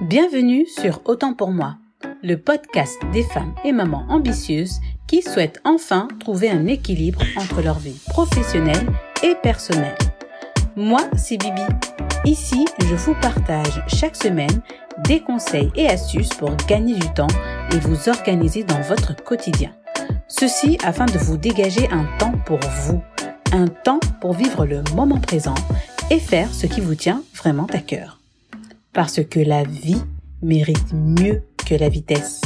Bienvenue sur Autant pour moi, le podcast des femmes et mamans ambitieuses qui souhaitent enfin trouver un équilibre entre leur vie professionnelle et personnelle. Moi, c'est Bibi. Ici, je vous partage chaque semaine des conseils et astuces pour gagner du temps et vous organiser dans votre quotidien. Ceci afin de vous dégager un temps pour vous, un temps pour vivre le moment présent et faire ce qui vous tient vraiment à cœur. Parce que la vie mérite mieux que la vitesse.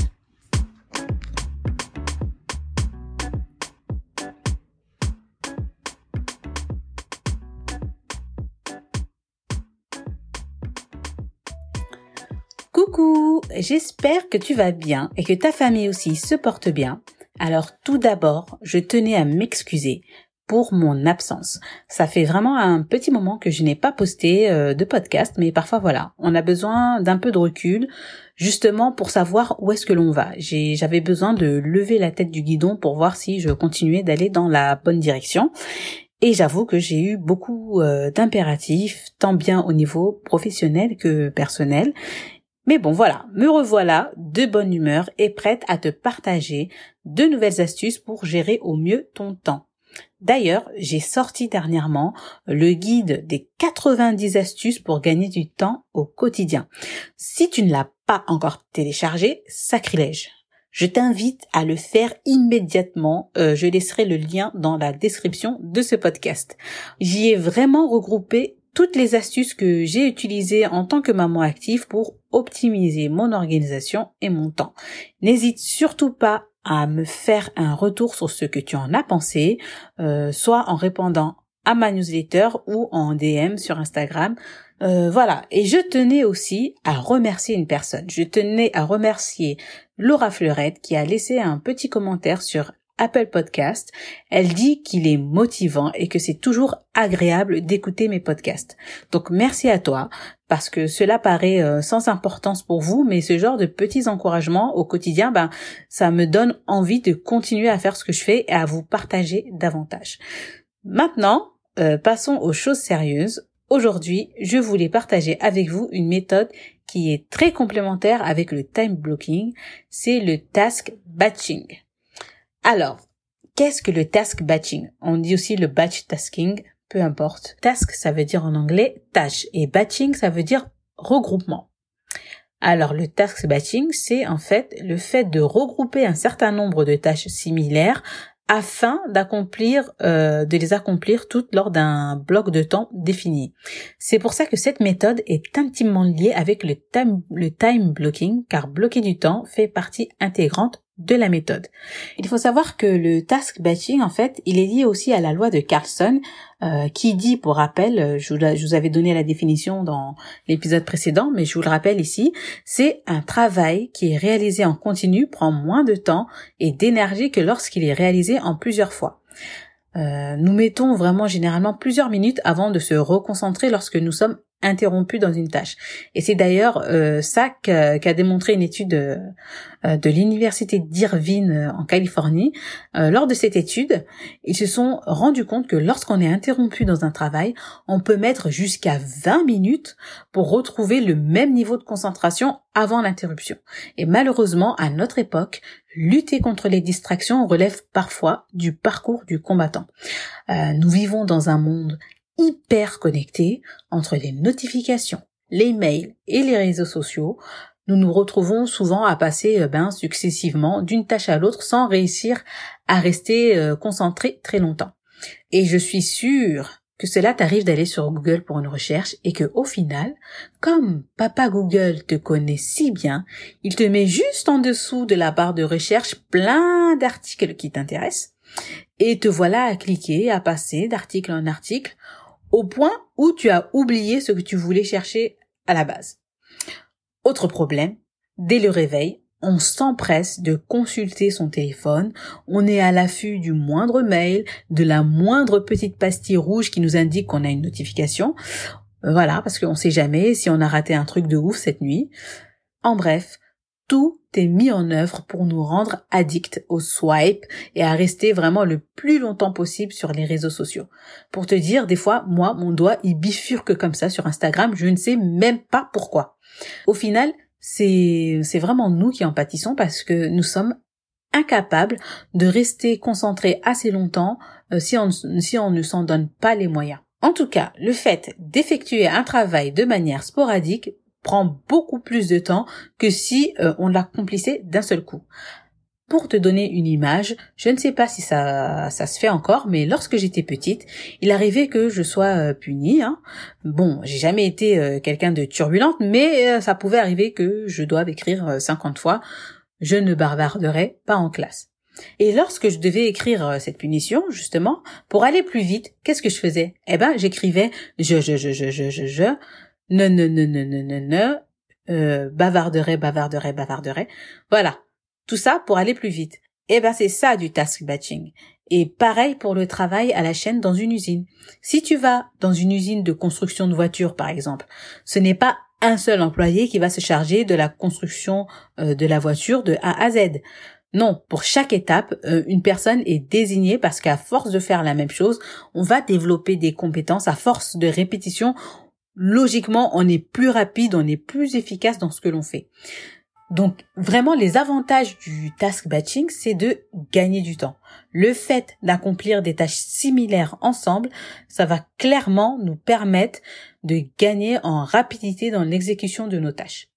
Coucou, j'espère que tu vas bien et que ta famille aussi se porte bien. Alors tout d'abord, je tenais à m'excuser pour mon absence. Ça fait vraiment un petit moment que je n'ai pas posté euh, de podcast, mais parfois voilà, on a besoin d'un peu de recul, justement pour savoir où est-ce que l'on va. J'avais besoin de lever la tête du guidon pour voir si je continuais d'aller dans la bonne direction. Et j'avoue que j'ai eu beaucoup euh, d'impératifs, tant bien au niveau professionnel que personnel. Mais bon voilà, me revoilà de bonne humeur et prête à te partager de nouvelles astuces pour gérer au mieux ton temps. D'ailleurs, j'ai sorti dernièrement le guide des 90 astuces pour gagner du temps au quotidien. Si tu ne l'as pas encore téléchargé, sacrilège. Je t'invite à le faire immédiatement. Euh, je laisserai le lien dans la description de ce podcast. J'y ai vraiment regroupé toutes les astuces que j'ai utilisées en tant que maman active pour optimiser mon organisation et mon temps. N'hésite surtout pas à me faire un retour sur ce que tu en as pensé, euh, soit en répondant à ma newsletter ou en DM sur Instagram. Euh, voilà. Et je tenais aussi à remercier une personne. Je tenais à remercier Laura Fleurette qui a laissé un petit commentaire sur Apple Podcast. Elle dit qu'il est motivant et que c'est toujours agréable d'écouter mes podcasts. Donc merci à toi parce que cela paraît euh, sans importance pour vous, mais ce genre de petits encouragements au quotidien, ben ça me donne envie de continuer à faire ce que je fais et à vous partager davantage. Maintenant, euh, passons aux choses sérieuses. Aujourd'hui, je voulais partager avec vous une méthode qui est très complémentaire avec le time blocking, c'est le task batching. Alors, qu'est-ce que le task batching? On dit aussi le batch tasking, peu importe. Task, ça veut dire en anglais tâche et batching, ça veut dire regroupement. Alors le task batching, c'est en fait le fait de regrouper un certain nombre de tâches similaires afin d'accomplir, euh, de les accomplir toutes lors d'un bloc de temps défini. C'est pour ça que cette méthode est intimement liée avec le time, le time blocking, car bloquer du temps fait partie intégrante de la méthode. Il faut savoir que le task batching, en fait, il est lié aussi à la loi de Carlson, euh, qui dit, pour rappel, euh, je vous, avais donné la définition dans l'épisode précédent, mais je vous le rappelle ici, c'est un travail qui est réalisé en continu, prend moins de temps et d'énergie que lorsqu'il est réalisé en plusieurs fois. Euh, nous mettons vraiment généralement plusieurs minutes avant de se reconcentrer lorsque nous sommes interrompu dans une tâche. Et c'est d'ailleurs euh, ça qu'a démontré une étude euh, de l'université d'Irvine euh, en Californie. lors de cette étude, ils se sont rendus compte que lorsqu'on est interrompu dans un travail, on peut mettre jusqu'à 20 minutes pour retrouver le même niveau de concentration avant l'interruption. Et malheureusement, à notre époque, lutter contre les distractions relève parfois du parcours du combattant. nous vivons dans un monde hyper connectés entre les notifications, les mails et les réseaux sociaux, nous nous retrouvons souvent à passer euh, ben, successivement d'une tâche à l'autre sans réussir à rester euh, concentré très longtemps. Et je suis sûre que cela t'arrive d'aller sur Google pour une recherche et que au final, comme papa Google te connaît si bien, il te met juste en dessous de la barre de recherche plein d'articles qui t'intéressent et te voilà à cliquer, à passer d'article en article au point où tu as oublié ce que tu voulais chercher à la base. Autre problème, dès le réveil, on s'empresse de consulter son téléphone, on est à l'affût du moindre mail, de la moindre petite pastille rouge qui nous indique qu'on a une notification. Voilà, parce qu'on sait jamais si on a raté un truc de ouf cette nuit. En bref, tout est mis en œuvre pour nous rendre addicts au swipe et à rester vraiment le plus longtemps possible sur les réseaux sociaux. Pour te dire, des fois, moi, mon doigt, il bifurque comme ça sur Instagram, je ne sais même pas pourquoi. Au final, c'est, vraiment nous qui en pâtissons parce que nous sommes incapables de rester concentrés assez longtemps euh, si on ne s'en donne pas les moyens. En tout cas, le fait d'effectuer un travail de manière sporadique prend beaucoup plus de temps que si euh, on l'accomplissait d'un seul coup. Pour te donner une image, je ne sais pas si ça, ça se fait encore, mais lorsque j'étais petite, il arrivait que je sois euh, punie. Hein. Bon, j'ai jamais été euh, quelqu'un de turbulente, mais ça pouvait arriver que je doive écrire 50 fois. Je ne bavarderai pas en classe. Et lorsque je devais écrire cette punition, justement, pour aller plus vite, qu'est-ce que je faisais? Eh ben, j'écrivais je, je, je, je, je, je, je, ne, ne, ne, ne, ne, ne, ne, euh, bavarderait, bavarderait, bavarderait. Voilà. Tout ça pour aller plus vite. Eh ben, c'est ça du task batching. Et pareil pour le travail à la chaîne dans une usine. Si tu vas dans une usine de construction de voitures, par exemple, ce n'est pas un seul employé qui va se charger de la construction euh, de la voiture de A à Z. Non, pour chaque étape, euh, une personne est désignée parce qu'à force de faire la même chose, on va développer des compétences, à force de répétition, logiquement, on est plus rapide, on est plus efficace dans ce que l'on fait. Donc vraiment les avantages du task batching, c'est de gagner du temps. Le fait d'accomplir des tâches similaires ensemble, ça va clairement nous permettre de gagner en rapidité dans l'exécution de nos tâches.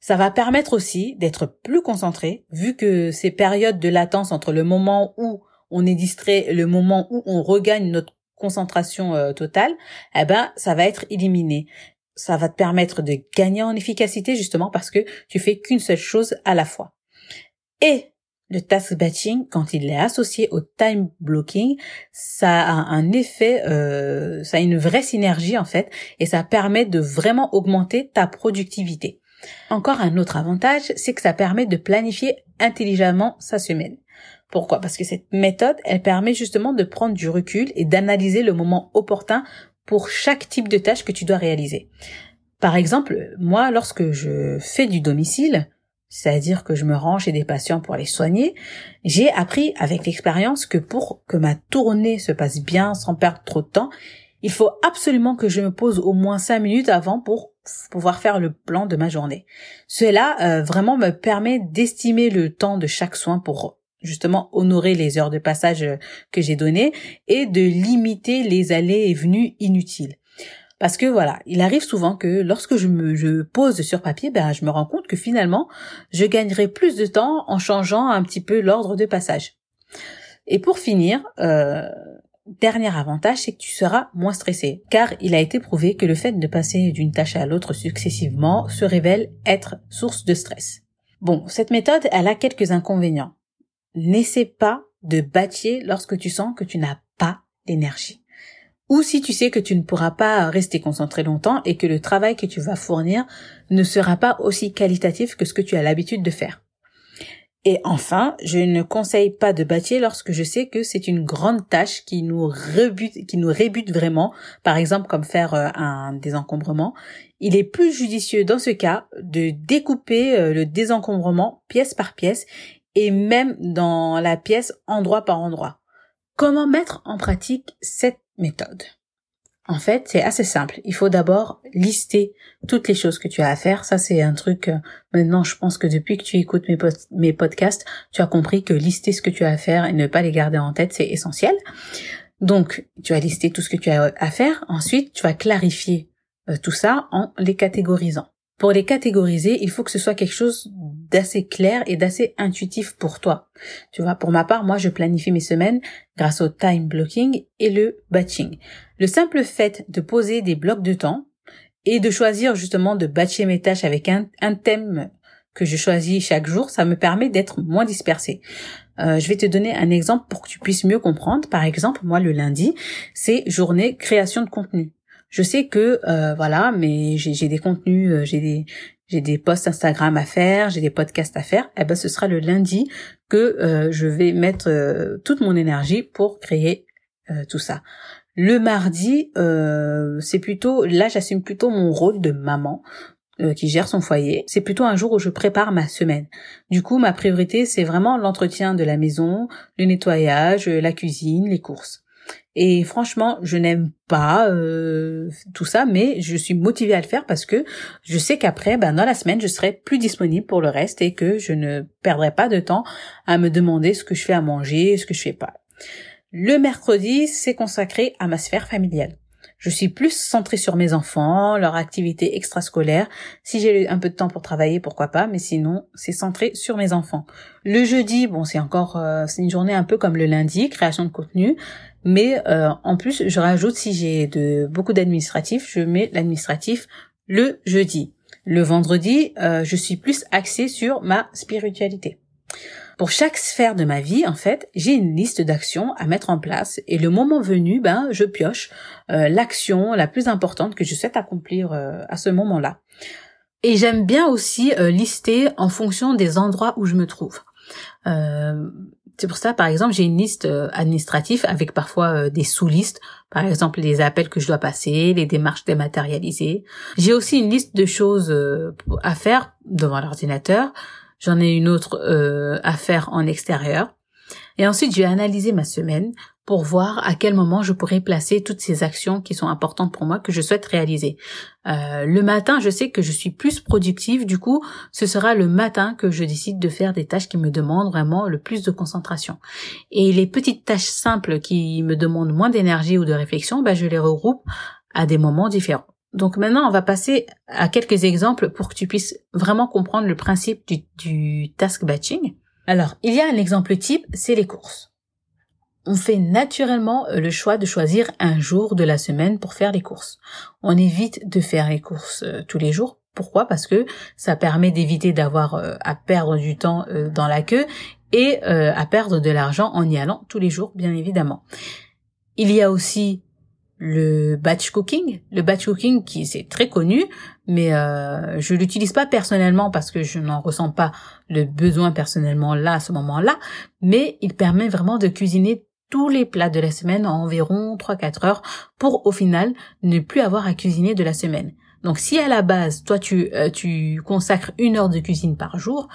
Ça va permettre aussi d'être plus concentré, vu que ces périodes de latence entre le moment où on est distrait et le moment où on regagne notre concentration euh, totale, eh ben ça va être éliminé. Ça va te permettre de gagner en efficacité justement parce que tu fais qu'une seule chose à la fois. Et le task batching, quand il est associé au time blocking, ça a un effet, euh, ça a une vraie synergie en fait, et ça permet de vraiment augmenter ta productivité. Encore un autre avantage, c'est que ça permet de planifier intelligemment sa semaine. Pourquoi? Parce que cette méthode, elle permet justement de prendre du recul et d'analyser le moment opportun pour chaque type de tâche que tu dois réaliser. Par exemple, moi, lorsque je fais du domicile, c'est-à-dire que je me rends chez des patients pour les soigner, j'ai appris avec l'expérience que pour que ma tournée se passe bien sans perdre trop de temps, il faut absolument que je me pose au moins cinq minutes avant pour pouvoir faire le plan de ma journée. Cela euh, vraiment me permet d'estimer le temps de chaque soin pour justement honorer les heures de passage euh, que j'ai données et de limiter les allées et venues inutiles. Parce que voilà, il arrive souvent que lorsque je me pose sur papier, ben je me rends compte que finalement, je gagnerai plus de temps en changeant un petit peu l'ordre de passage. Et pour finir, euh, dernier avantage, c'est que tu seras moins stressé, car il a été prouvé que le fait de passer d'une tâche à l'autre successivement se révèle être source de stress. Bon, cette méthode, elle a quelques inconvénients n'essaie pas de batcher lorsque tu sens que tu n'as pas d'énergie. Ou si tu sais que tu ne pourras pas rester concentré longtemps et que le travail que tu vas fournir ne sera pas aussi qualitatif que ce que tu as l'habitude de faire. Et enfin, je ne conseille pas de batcher lorsque je sais que c'est une grande tâche qui nous rebute, qui nous rébute vraiment, par exemple comme faire euh, un désencombrement. Il est plus judicieux dans ce cas de découper euh, le désencombrement pièce par pièce et même dans la pièce endroit par endroit. Comment mettre en pratique cette méthode? En fait, c'est assez simple. Il faut d'abord lister toutes les choses que tu as à faire. Ça, c'est un truc, euh, maintenant, je pense que depuis que tu écoutes mes, podcasts, tu as compris que lister ce que tu as à faire et ne pas les garder en tête, c'est essentiel. Donc, tu as listé tout ce que tu as à faire. Ensuite, tu vas clarifier euh, tout ça en les catégorisant. Pour les catégoriser, il faut que ce soit quelque chose d'assez clair et d'assez intuitif pour toi. Tu vois, pour ma part, moi, je planifie mes semaines grâce au time blocking et le batching. Le simple fait de poser des blocs de temps et de choisir justement de batcher mes tâches avec un, thème que je choisis chaque jour, ça me permet d'être moins dispersé. Euh, je vais te donner un exemple pour que tu puisses mieux comprendre. Par exemple, moi, le lundi, c'est journée création de contenu je sais que euh, voilà, mais j'ai des contenus, euh, j'ai des posts Instagram à faire, j'ai des podcasts à faire. Eh ben, ce sera le lundi que euh, je vais mettre toute mon énergie pour créer tout ça. Le mardi, c'est plutôt là, j'assume plutôt mon rôle de maman. qui gère son foyer. C'est plutôt un jour où je prépare ma semaine. Du coup, ma priorité, c'est vraiment l'entretien de la maison, le nettoyage, la cuisine, les courses. Et franchement, je n'aime pas euh, tout ça, mais je suis motivée à le faire parce que je sais qu'après, ben, dans la semaine, je serai plus disponible pour le reste et que je ne perdrai pas de temps à me demander ce que je fais à manger, ce que je fais pas. Le mercredi, c'est consacré à ma sphère familiale. Je suis plus centrée sur mes enfants, leur activité extrascolaire. Si j'ai un peu de temps pour travailler, pourquoi pas, mais sinon, c'est centré sur mes enfants. Le jeudi, bon, c'est encore, euh, c'est une journée un peu comme le lundi, création de contenu. Mais euh, en plus, je rajoute si j'ai de beaucoup d'administratifs, je mets l'administratif le jeudi. Le vendredi, euh, je suis plus axée sur ma spiritualité. Pour chaque sphère de ma vie, en fait, j'ai une liste d'actions à mettre en place et le moment venu, ben, je pioche euh, l'action la plus importante que je souhaite accomplir euh, à ce moment-là. Et j'aime bien aussi euh, lister en fonction des endroits où je me trouve. C'est pour ça, par exemple, j'ai une liste administrative avec parfois des sous-listes, par exemple les appels que je dois passer, les démarches dématérialisées. J'ai aussi une liste de choses à faire devant l'ordinateur. J'en ai une autre euh, à faire en extérieur. Et ensuite, je vais analyser ma semaine pour voir à quel moment je pourrais placer toutes ces actions qui sont importantes pour moi, que je souhaite réaliser. Euh, le matin, je sais que je suis plus productive, du coup, ce sera le matin que je décide de faire des tâches qui me demandent vraiment le plus de concentration. Et les petites tâches simples qui me demandent moins d'énergie ou de réflexion, bah, je les regroupe à des moments différents. Donc maintenant, on va passer à quelques exemples pour que tu puisses vraiment comprendre le principe du, task batching. Alors, il y a un exemple type, c'est les courses. On fait naturellement euh, le choix de choisir un jour de la semaine pour faire les courses. On évite de faire les courses euh, tous les jours. Pourquoi? Parce que ça permet d'éviter d'avoir euh, à perdre du temps dans la queue et à perdre de l'argent en y allant tous les jours, bien évidemment. Il y a aussi le batch cooking. Le batch cooking qui c'est très connu, mais euh, je l'utilise pas personnellement parce que je n'en ressens pas le besoin personnellement là à ce moment-là, mais il permet vraiment de cuisiner tous les plats de la semaine en environ 3-4 heures pour au final ne plus avoir à cuisiner de la semaine. Donc si à la base, toi tu, euh, tu consacres une heure de cuisine par jour,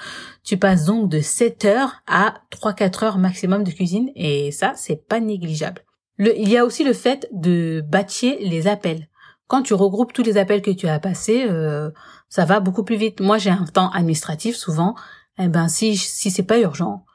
tu passes donc de 7 heures à 3-4 heures maximum de cuisine et ça c'est pas négligeable il y a aussi le fait de batcher les appels. Quand tu regroupes tous les appels que tu as passés, euh, ça va beaucoup plus vite. Moi, j'ai un temps administratif souvent. Eh ben, si si c'est pas urgent,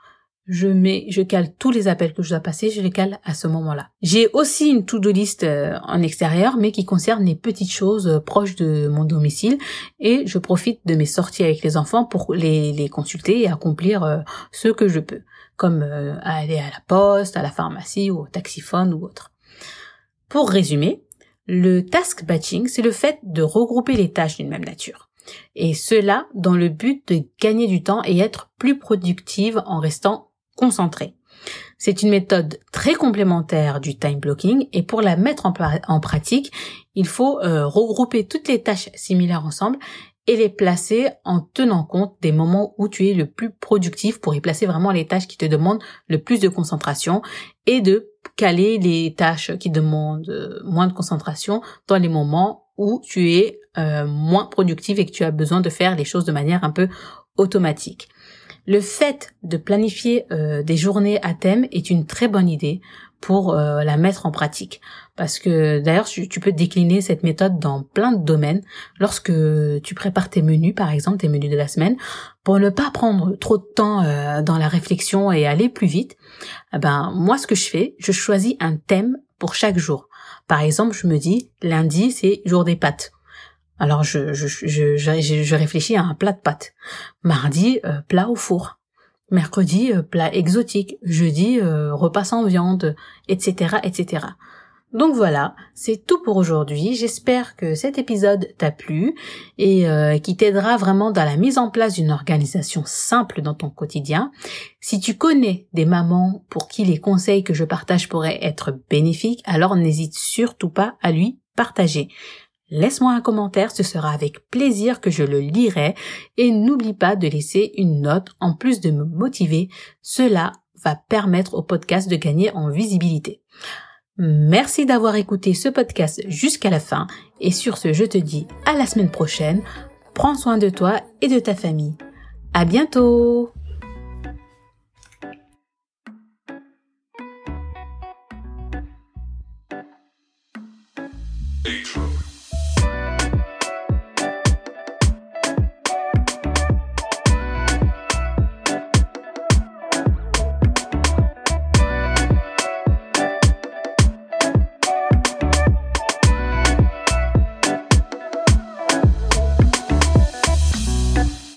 je mets, je cale tous les appels que je dois passer, je les cale à ce moment-là. J'ai aussi une to-do list euh, en extérieur, mais qui concerne les petites choses euh, proches de mon domicile, et je profite de mes sorties avec les enfants pour les, les consulter et accomplir ce que je peux comme euh, aller à la poste, à la pharmacie ou au taxiphone ou autre. Pour résumer, le task batching, c'est le fait de regrouper les tâches d'une même nature. Et cela dans le but de gagner du temps et être plus productive en restant concentré. C'est une méthode très complémentaire du time blocking et pour la mettre en, pratique, il faut euh, regrouper toutes les tâches similaires ensemble et les placer en tenant compte des moments où tu es le plus productif pour y placer vraiment les tâches qui te demandent le plus de concentration et de caler les tâches qui demandent euh, moins de concentration dans les moments où tu es euh, moins productif et que tu as besoin de faire les choses de manière un peu automatique. Le fait de planifier euh, des journées à thème est une très bonne idée pour euh, la mettre en pratique. Parce que d'ailleurs, tu, peux décliner cette méthode dans plein de domaines. Lorsque tu prépares tes menus, par exemple, tes menus de la semaine, pour ne pas prendre trop de temps euh, dans la réflexion et aller plus vite, eh ben moi, ce que je fais, je choisis un thème pour chaque jour. Par exemple, je me dis, lundi, c'est jour des pâtes. Alors, je, je, je, je, réfléchis à un plat de pâtes. Mardi, euh, plat au four mercredi euh, plat exotique, jeudi euh, repas sans viande, etc., etc. Donc voilà, c'est tout pour aujourd'hui. J'espère que cet épisode t'a plu et euh, qui t'aidera vraiment dans la mise en place d'une organisation simple dans ton quotidien. Si tu connais des mamans pour qui les conseils que je partage pourraient être bénéfiques, alors n'hésite surtout pas à lui partager. Laisse-moi un commentaire, ce sera avec plaisir que je le lirai et n'oublie pas de laisser une note en plus de me motiver. Cela va permettre au podcast de gagner en visibilité. Merci d'avoir écouté ce podcast jusqu'à la fin et sur ce je te dis à la semaine prochaine prends soin de toi et de ta famille. À bientôt!